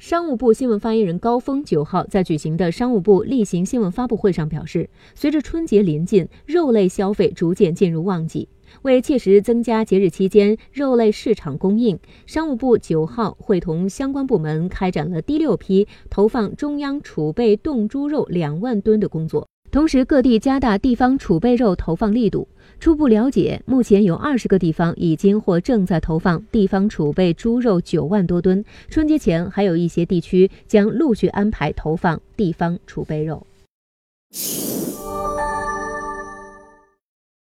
商务部新闻发言人高峰九号在举行的商务部例行新闻发布会上表示，随着春节临近，肉类消费逐渐进入旺季。为切实增加节日期间肉类市场供应，商务部九号会同相关部门开展了第六批投放中央储备冻猪肉两万吨的工作。同时，各地加大地方储备肉投放力度。初步了解，目前有二十个地方已经或正在投放地方储备猪肉九万多吨。春节前，还有一些地区将陆续安排投放地方储备肉。